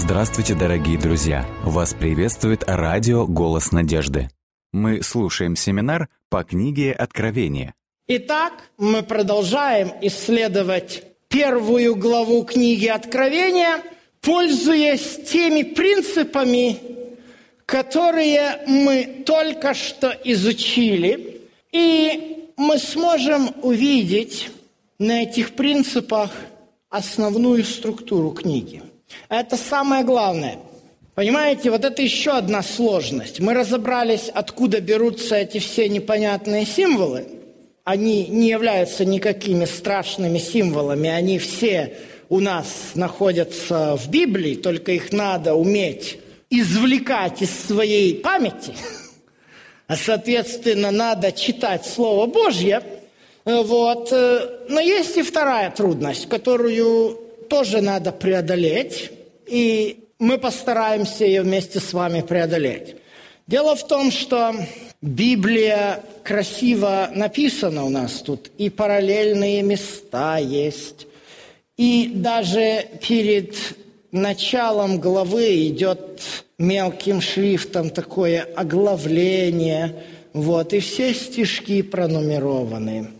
Здравствуйте, дорогие друзья! Вас приветствует радио «Голос надежды». Мы слушаем семинар по книге «Откровение». Итак, мы продолжаем исследовать первую главу книги Откровения, пользуясь теми принципами, которые мы только что изучили. И мы сможем увидеть на этих принципах основную структуру книги. Это самое главное. Понимаете, вот это еще одна сложность. Мы разобрались, откуда берутся эти все непонятные символы. Они не являются никакими страшными символами, они все у нас находятся в Библии, только их надо уметь извлекать из своей памяти. А, соответственно, надо читать Слово Божье. Вот. Но есть и вторая трудность, которую тоже надо преодолеть, и мы постараемся ее вместе с вами преодолеть. Дело в том, что Библия красиво написана у нас тут, и параллельные места есть, и даже перед началом главы идет мелким шрифтом такое оглавление, вот, и все стишки пронумерованы.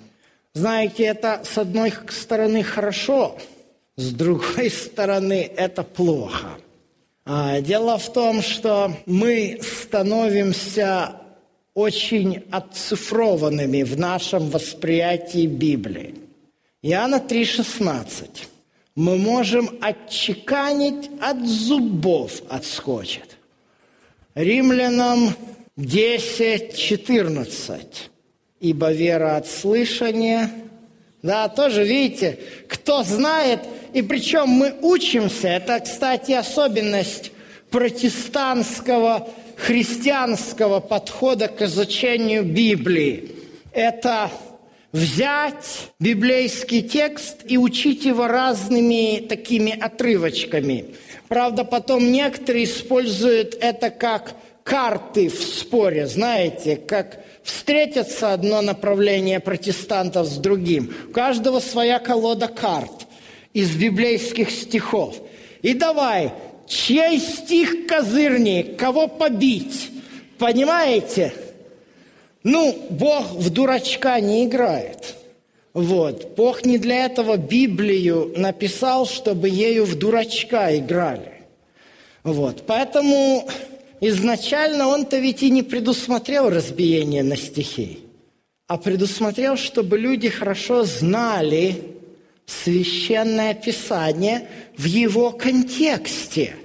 Знаете, это с одной стороны хорошо – с другой стороны, это плохо. А, дело в том, что мы становимся очень отцифрованными в нашем восприятии Библии. Иоанна 3,16. Мы можем отчеканить от зубов отскочит. Римлянам 10.14. Ибо вера от слышания. Да, тоже, видите, кто знает, и причем мы учимся, это, кстати, особенность протестантского христианского подхода к изучению Библии. Это взять библейский текст и учить его разными такими отрывочками. Правда, потом некоторые используют это как карты в споре, знаете, как встретятся одно направление протестантов с другим. У каждого своя колода карт из библейских стихов. И давай, чей стих козырнее, кого побить? Понимаете? Ну, Бог в дурачка не играет. Вот. Бог не для этого Библию написал, чтобы ею в дурачка играли. Вот. Поэтому изначально он-то ведь и не предусмотрел разбиение на стихи, а предусмотрел, чтобы люди хорошо знали, священное писание в его контексте.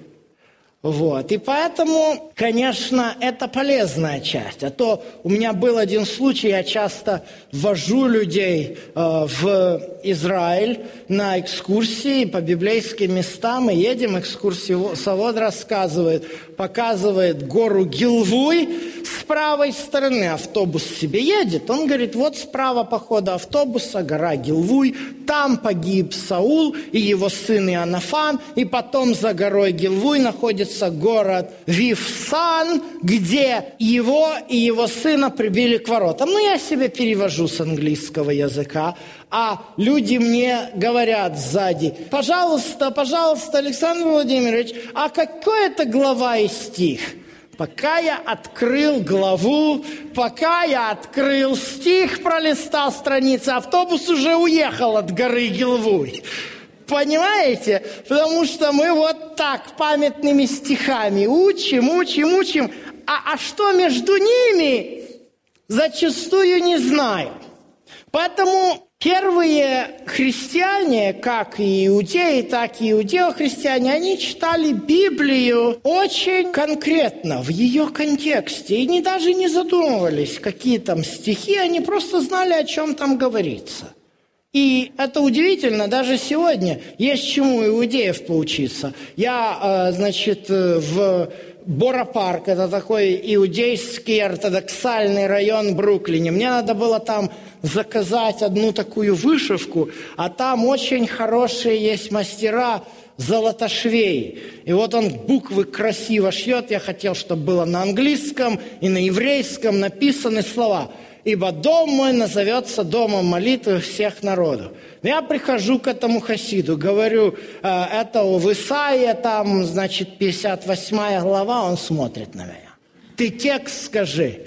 Вот. И поэтому, конечно, это полезная часть. А то у меня был один случай, я часто вожу людей э, в Израиль на экскурсии по библейским местам. Мы едем, экскурсовод рассказывает, показывает гору Гилвуй, с правой стороны автобус себе едет. Он говорит, вот справа по ходу автобуса гора Гилвуй, там погиб Саул и его сын Иоаннафан, и потом за горой Гилвуй находится город Вивсан, где его и его сына прибили к воротам. Ну, я себе перевожу с английского языка, а люди мне говорят сзади, пожалуйста, пожалуйста, Александр Владимирович, а какой это глава и стих? Пока я открыл главу, пока я открыл стих, пролистал страницы, автобус уже уехал от горы Гилвуй. Понимаете? Потому что мы вот так памятными стихами учим, учим, учим. А, а что между ними, зачастую не знаю. Поэтому Первые христиане, как и иудеи, так и иудео-христиане, они читали Библию очень конкретно, в ее контексте, и не, даже не задумывались, какие там стихи, они просто знали, о чем там говорится. И это удивительно, даже сегодня есть чему иудеев поучиться. Я, э, значит, э, в Бора-парк, это такой иудейский ортодоксальный район Бруклине. Мне надо было там заказать одну такую вышивку, а там очень хорошие есть мастера золотошвей. И вот он буквы красиво шьет. Я хотел, чтобы было на английском и на еврейском написаны слова. Ибо дом мой назовется домом молитвы всех народов. Я прихожу к этому хасиду, говорю, «Э, это у Исаия, там, значит, 58 глава, он смотрит на меня. Ты текст скажи.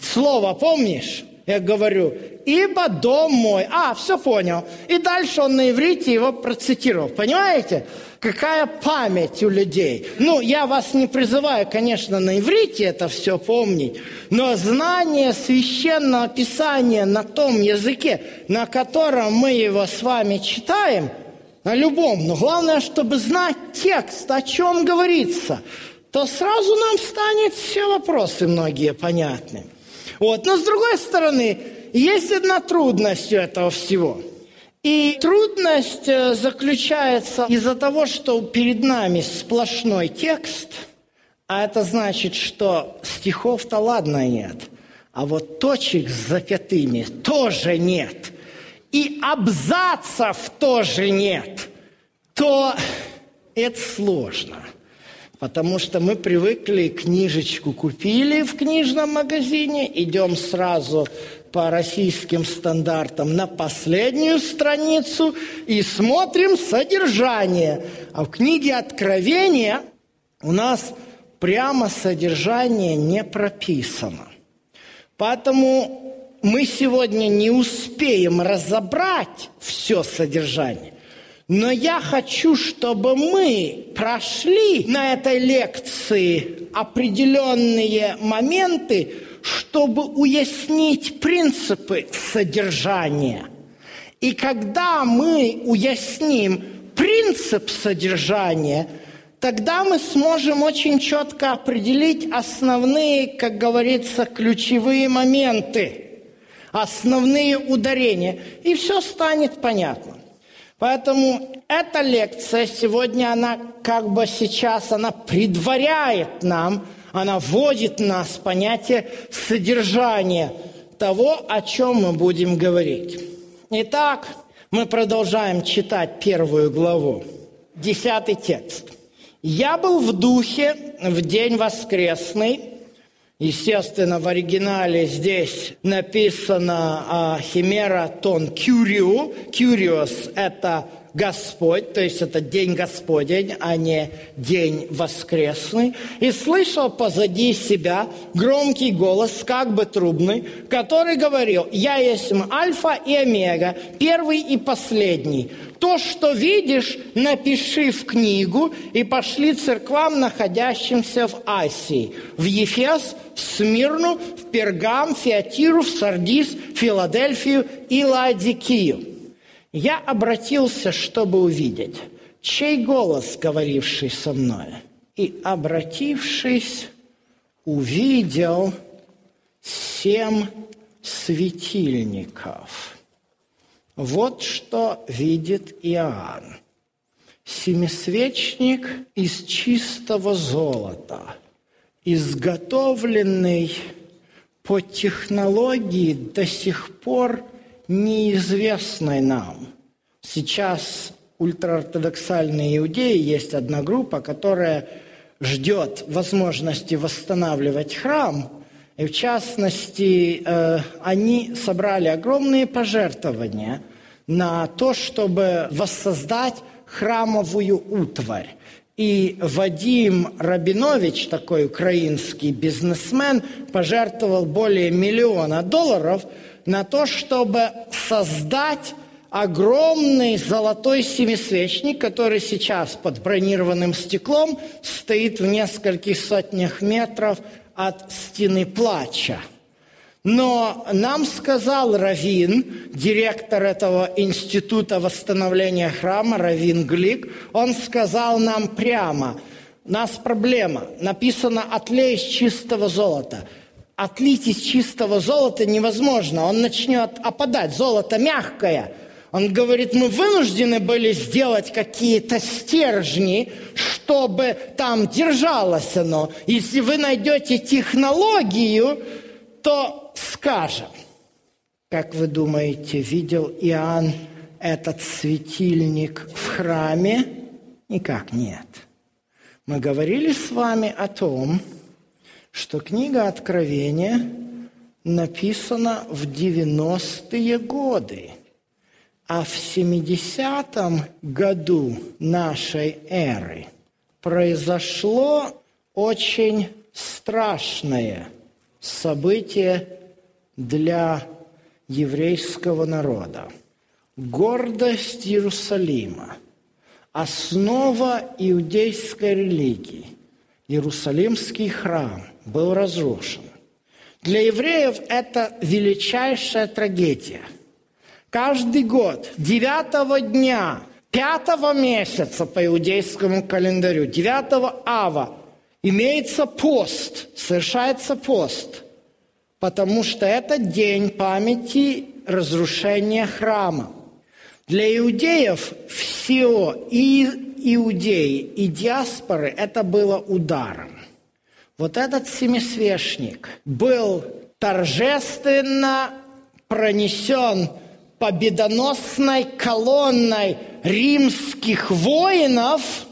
Слово помнишь? Я говорю, ибо дом мой. А, все понял. И дальше он на иврите его процитировал. Понимаете? Какая память у людей. Ну, я вас не призываю, конечно, на иврите это все помнить, но знание священного писания на том языке, на котором мы его с вами читаем, на любом, но главное, чтобы знать текст, о чем говорится, то сразу нам станет все вопросы многие понятны. Вот. Но с другой стороны, есть одна трудность у этого всего. И трудность э, заключается из-за того, что перед нами сплошной текст, а это значит, что стихов-то ладно нет, а вот точек с запятыми тоже нет, и абзацев тоже нет, то это сложно – Потому что мы привыкли, книжечку купили в книжном магазине, идем сразу по российским стандартам на последнюю страницу и смотрим содержание. А в книге Откровения у нас прямо содержание не прописано. Поэтому мы сегодня не успеем разобрать все содержание. Но я хочу, чтобы мы прошли на этой лекции определенные моменты, чтобы уяснить принципы содержания. И когда мы уясним принцип содержания, тогда мы сможем очень четко определить основные, как говорится, ключевые моменты, основные ударения, и все станет понятно. Поэтому эта лекция сегодня, она как бы сейчас, она предваряет нам, она вводит нас в понятие содержания того, о чем мы будем говорить. Итак, мы продолжаем читать первую главу. Десятый текст. «Я был в духе в день воскресный, Естественно, в оригинале здесь написано а, «Химера тон кюрио». «Кюриос» – это Господь, то есть это день Господень, а не день воскресный, и слышал позади себя громкий голос, как бы трубный, который говорил, «Я есть Альфа и Омега, первый и последний, то, что видишь, напиши в книгу и пошли церквам, находящимся в Асии, в Ефес, в Смирну, в Пергам, Фиатиру, в Сардис, Филадельфию и Ладикию. Я обратился, чтобы увидеть, чей голос, говоривший со мной, и, обратившись, увидел семь светильников – вот что видит Иоанн. Семисвечник из чистого золота, изготовленный по технологии до сих пор неизвестной нам. Сейчас ультраортодоксальные иудеи есть одна группа, которая ждет возможности восстанавливать храм, и в частности, э, они собрали огромные пожертвования на то, чтобы воссоздать храмовую утварь. И Вадим Рабинович, такой украинский бизнесмен, пожертвовал более миллиона долларов на то, чтобы создать огромный золотой семисвечник, который сейчас под бронированным стеклом стоит в нескольких сотнях метров от стены плача. Но нам сказал Равин, директор этого института восстановления храма, Равин Глик, он сказал нам прямо, у нас проблема, написано «отлей из чистого золота». Отлить из чистого золота невозможно, он начнет опадать, золото мягкое – он говорит, мы вынуждены были сделать какие-то стержни, чтобы там держалось оно. Если вы найдете технологию, то скажем. Как вы думаете, видел Иоанн этот светильник в храме? Никак нет. Мы говорили с вами о том, что книга Откровения написано в 90-е годы. А в 70-м году нашей эры произошло очень страшное событие для еврейского народа. Гордость Иерусалима, основа иудейской религии, Иерусалимский храм был разрушен. Для евреев это величайшая трагедия. Каждый год, девятого дня, пятого месяца по иудейскому календарю, девятого ава, имеется пост, совершается пост, потому что это день памяти разрушения храма. Для иудеев все, и иудеи, и диаспоры, это было ударом. Вот этот семисвешник был торжественно пронесен победоносной колонной римских воинов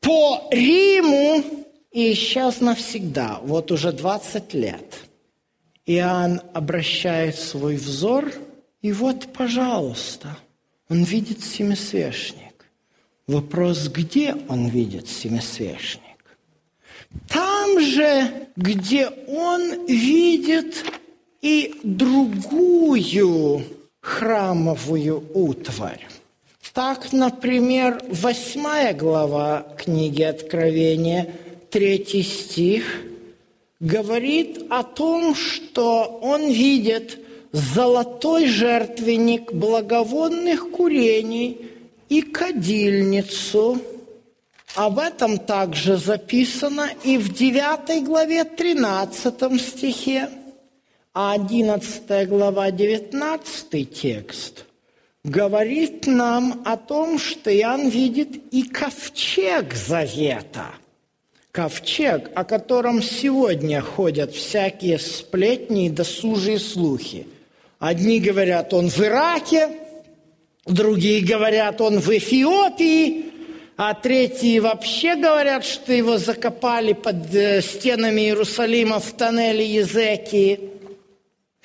по Риму и исчез навсегда. Вот уже 20 лет. Иоанн обращает свой взор, и вот, пожалуйста, он видит семисвешник. Вопрос, где он видит семисвешник? Там же, где он видит и другую храмовую утварь. Так, например, восьмая глава книги Откровения, третий стих, говорит о том, что он видит золотой жертвенник благовонных курений и кадильницу. Об этом также записано и в 9 главе 13 стихе, а 11 глава 19 текст говорит нам о том, что Иоанн видит и ковчег завета – ковчег, о котором сегодня ходят всякие сплетни и досужие слухи. Одни говорят, он в Ираке, другие говорят, он в Эфиопии, а третьи вообще говорят, что его закопали под э, стенами Иерусалима в тоннеле Езекии.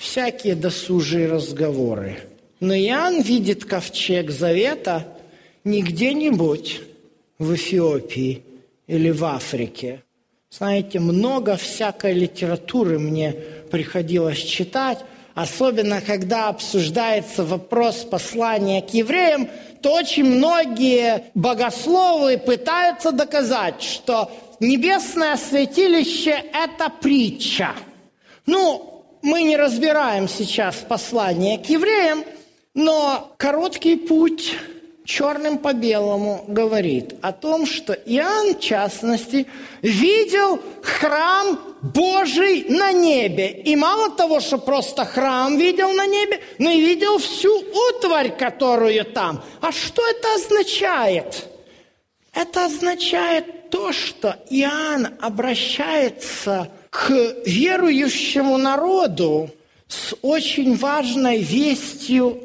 Всякие досужие разговоры. Но Иоанн видит ковчег завета не где-нибудь в Эфиопии – или в Африке. Знаете, много всякой литературы мне приходилось читать, особенно когда обсуждается вопрос послания к евреям, то очень многие богословы пытаются доказать, что небесное святилище – это притча. Ну, мы не разбираем сейчас послание к евреям, но короткий путь черным по белому говорит о том, что Иоанн, в частности, видел храм Божий на небе. И мало того, что просто храм видел на небе, но и видел всю утварь, которую там. А что это означает? Это означает то, что Иоанн обращается к верующему народу с очень важной вестью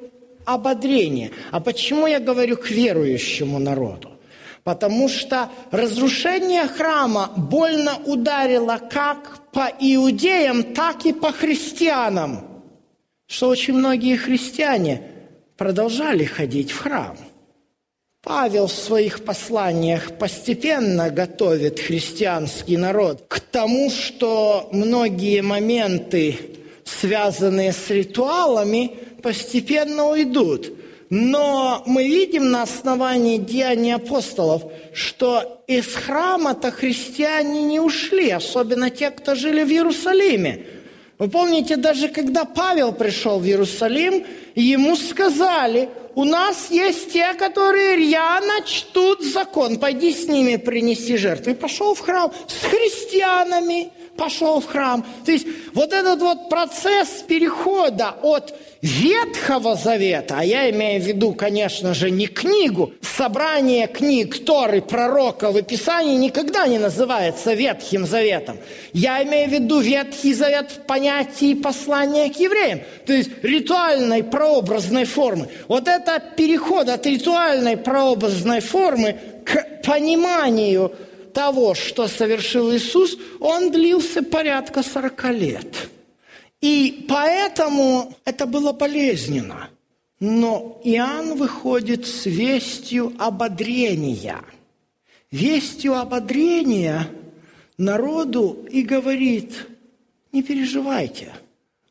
ободрение. А почему я говорю к верующему народу? Потому что разрушение храма больно ударило как по иудеям, так и по христианам. Что очень многие христиане продолжали ходить в храм. Павел в своих посланиях постепенно готовит христианский народ к тому, что многие моменты, связанные с ритуалами, постепенно уйдут. Но мы видим на основании деяний апостолов, что из храма-то христиане не ушли, особенно те, кто жили в Иерусалиме. Вы помните, даже когда Павел пришел в Иерусалим, ему сказали, у нас есть те, которые рьяно чтут закон, пойди с ними принеси жертву. И пошел в храм с христианами, пошел в храм. То есть вот этот вот процесс перехода от Ветхого Завета, а я имею в виду, конечно же, не книгу, собрание книг Торы, пророка в Писании никогда не называется Ветхим Заветом. Я имею в виду Ветхий Завет в понятии послания к евреям, то есть ритуальной прообразной формы. Вот это переход от ритуальной прообразной формы к пониманию того, что совершил Иисус, он длился порядка 40 лет – И поэтому это было болезненно. Но Иоанн выходит с вестью ободрения. Вестью ободрения народу и говорит, не переживайте,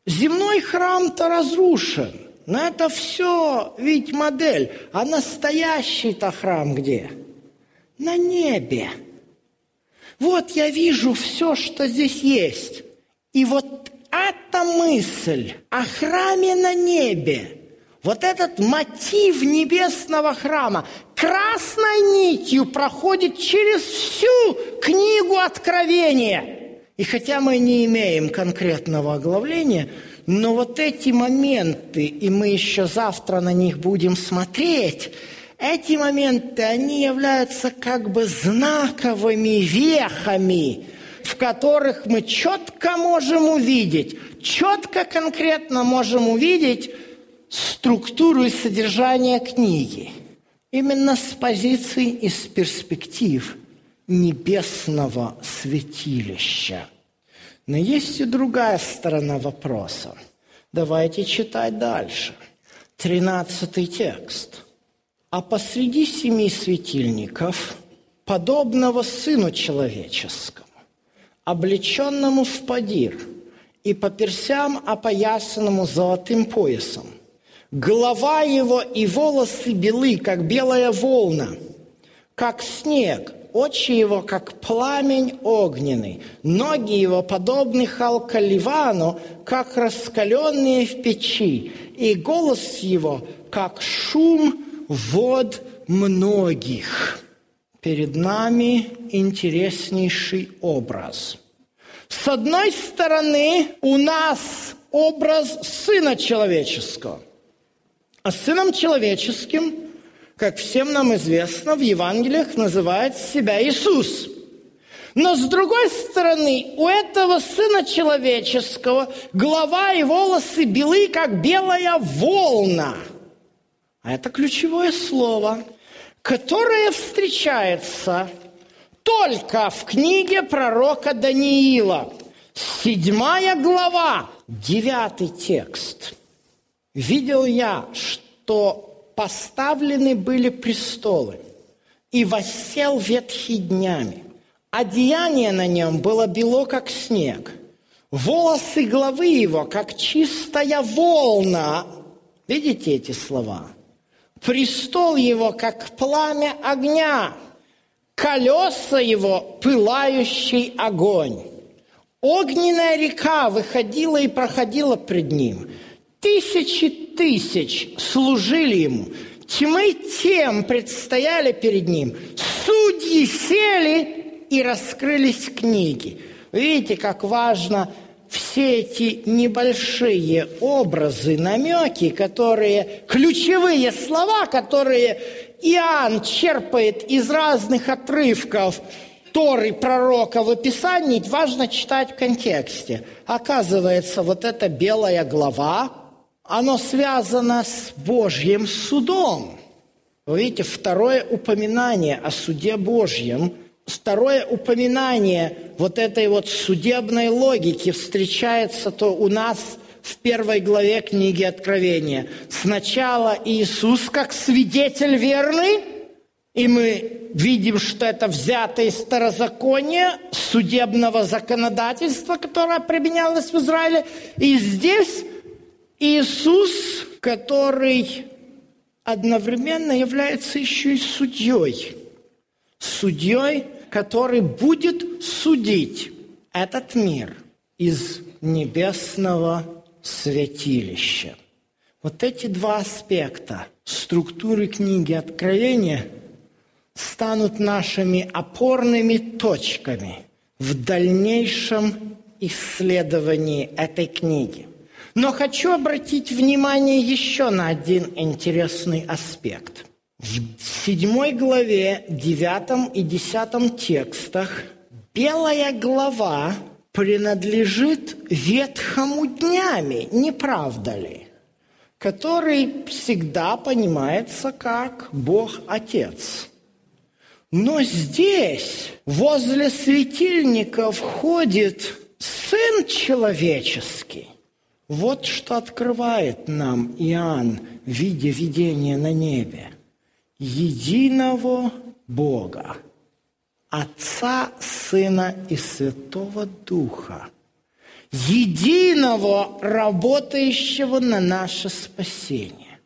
земной храм-то разрушен, но это все ведь модель, а настоящий-то храм где? На небе. Вот я вижу все, что здесь есть. И вот эта мысль о храме на небе – вот этот мотив небесного храма красной нитью проходит через всю книгу Откровения. И хотя мы не имеем конкретного оглавления, но вот эти моменты, и мы еще завтра на них будем смотреть, эти моменты, они являются как бы знаковыми вехами, в которых мы четко можем увидеть, четко конкретно можем увидеть, структуру и содержание книги именно с позиции и с перспектив небесного святилища. Но есть и другая сторона вопроса. Давайте читать дальше. Тринадцатый текст. «А посреди семи светильников, подобного Сыну Человеческому, облеченному в подир и по персям опоясанному золотым поясом, Голова его и волосы белы, как белая волна, как снег, очи его, как пламень огненный, ноги его подобны халкаливану, как раскаленные в печи, и голос его, как шум вод многих. Перед нами интереснейший образ. С одной стороны, у нас образ Сына Человеческого. А Сыном Человеческим, как всем нам известно, в Евангелиях называет себя Иисус. Но с другой стороны, у этого Сына Человеческого голова и волосы белы, как белая волна. А это ключевое слово, которое встречается только в книге пророка Даниила. Седьмая глава, девятый текст – видел я, что поставлены были престолы, и воссел ветхий днями. Одеяние на нем было бело, как снег. Волосы главы его, как чистая волна. Видите эти слова? Престол его, как пламя огня. Колеса его, пылающий огонь. Огненная река выходила и проходила пред ним – Тысячи тысяч служили ему, тьмы тем предстояли перед ним. Судьи сели и раскрылись книги. Видите, как важно все эти небольшие образы, намеки, которые, ключевые слова, которые Иоанн черпает из разных отрывков Торы пророка в описании, важно читать в контексте. Оказывается, вот эта белая глава, оно связано с Божьим судом. Вы видите, второе упоминание о суде Божьем, второе упоминание вот этой вот судебной логики встречается то у нас в первой главе книги Откровения. Сначала Иисус как свидетель верный, и мы видим, что это взято из старозакония, судебного законодательства, которое применялось в Израиле. И здесь Иисус, который одновременно является еще и судьей. Судьей, который будет судить этот мир из небесного святилища. Вот эти два аспекта структуры книги Откровения станут нашими опорными точками в дальнейшем исследовании этой книги – но хочу обратить внимание еще на один интересный аспект. В седьмой главе, девятом и десятом текстах белая глава принадлежит ветхому днями, не правда ли? Который всегда понимается как Бог Отец. Но здесь, возле светильника, входит Сын Человеческий, Вот что открывает нам Иоанн в виде видения на небе. Единого Бога, Отца, Сына и Святого Духа, единого, работающего на наше спасение.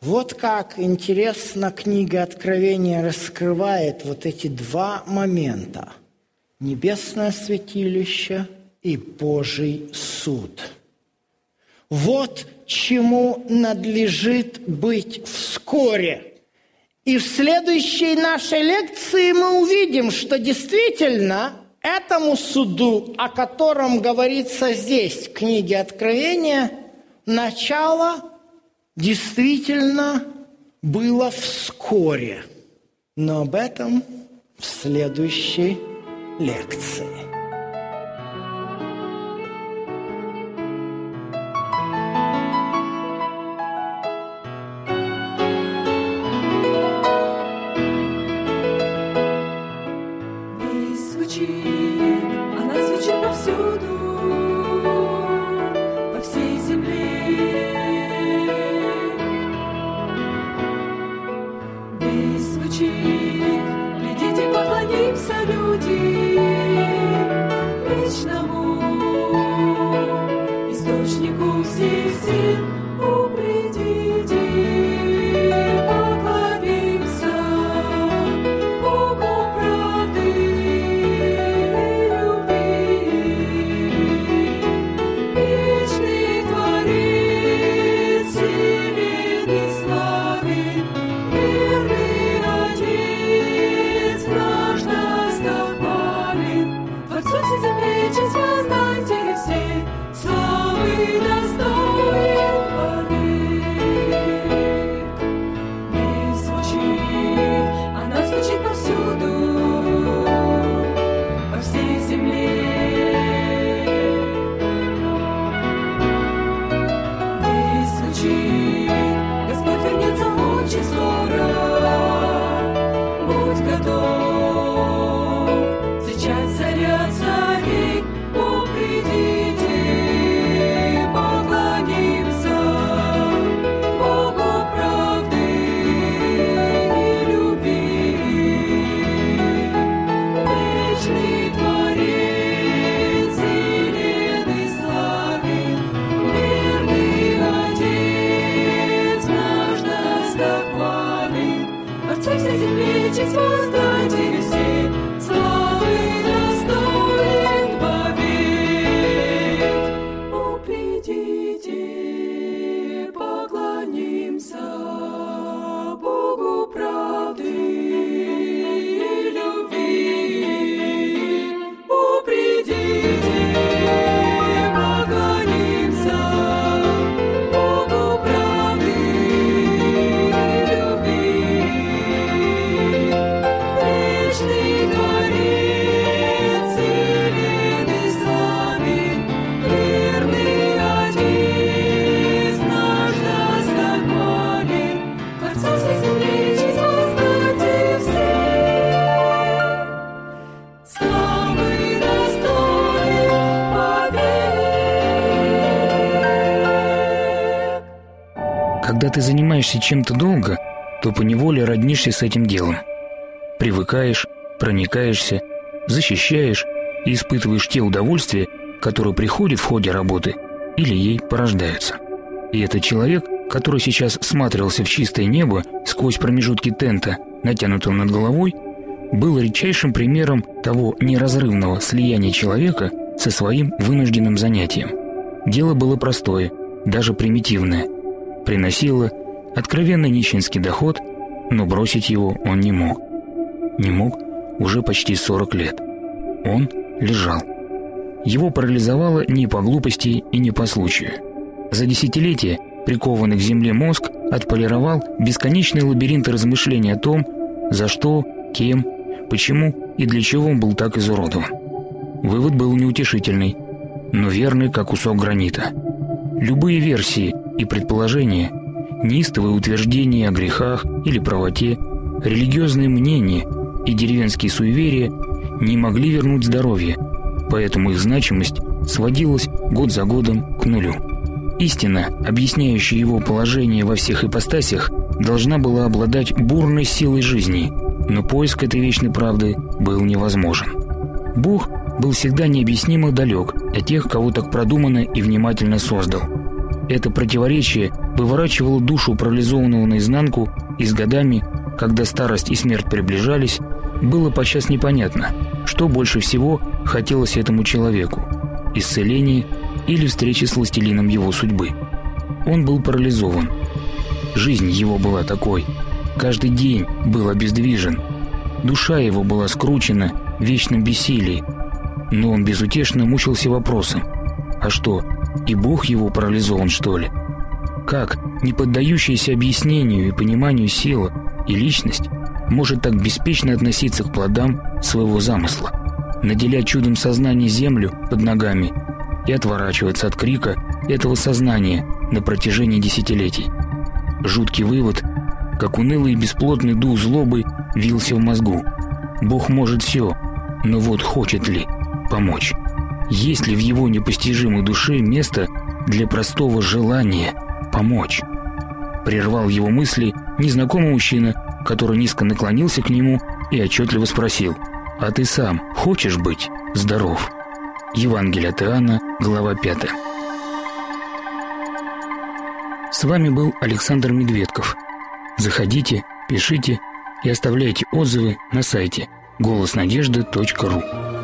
Вот как интересно книга Откровения раскрывает вот эти два момента – небесное святилище и Божий суд – вот чему надлежит быть вскоре. И в следующей нашей лекции мы увидим, что действительно этому суду, о котором говорится здесь, в книге Откровения, начало действительно было вскоре. Но об этом в следующей лекции. Ты занимаешься чем-то долго, то поневоле роднишься с этим делом. Привыкаешь, проникаешься, защищаешь и испытываешь те удовольствия, которые приходят в ходе работы или ей порождаются. И этот человек, который сейчас всматривался в чистое небо сквозь промежутки тента, натянутого над головой, был редчайшим примером того неразрывного слияния человека со своим вынужденным занятием. Дело было простое, даже примитивное – приносила откровенно нищенский доход, но бросить его он не мог. Не мог уже почти 40 лет. Он лежал. Его парализовало не по глупости и не по случаю. За десятилетия прикованный к земле мозг отполировал бесконечный лабиринт размышлений о том, за что, кем, почему и для чего он был так изуродован. Вывод был неутешительный, но верный, как кусок гранита. Любые версии и предположения, неистовые утверждения о грехах или правоте, религиозные мнения и деревенские суеверия не могли вернуть здоровье, поэтому их значимость сводилось год за годом к нулю. Истина, объясняющая его положение во всех ипостасях, должна была обладать бурной силой жизни, но поиск этой вечной правды был невозможен. Бог был всегда необъяснимо далек от тех, кого так продуманно и внимательно создал. Это противоречие выворачивало душу парализованного наизнанку, и с годами, когда старость и смерть приближались, было подчас непонятно, что больше всего хотелось этому человеку – исцеление или встречи с властелином его судьбы. Он был парализован. Жизнь его была такой. Каждый день был обездвижен. Душа его была скручена в вечном бессилии. Но он безутешно мучился вопросом. А что, и Бог его парализован, что ли? Как не поддающаяся объяснению и пониманию сила и личность может так беспечно относиться к плодам своего замысла, наделять чудом сознания землю под ногами и отворачиваться от крика этого сознания на протяжении десятилетий. Жуткий вывод, как унылый и бесплотный дух злобы, вился в мозгу. Бог может все, но вот хочет ли помочь? Есть ли в его непостижимой душе место для простого желания помочь? Прервал его мысли незнакомый мужчина, который низко наклонился к нему и отчетливо спросил, «А ты сам хочешь быть здоров?» Евангелие от Иоанна, глава 5. С вами был Александр Медведков. Заходите, пишите и оставляйте отзывы на сайте голоснадежды.ру.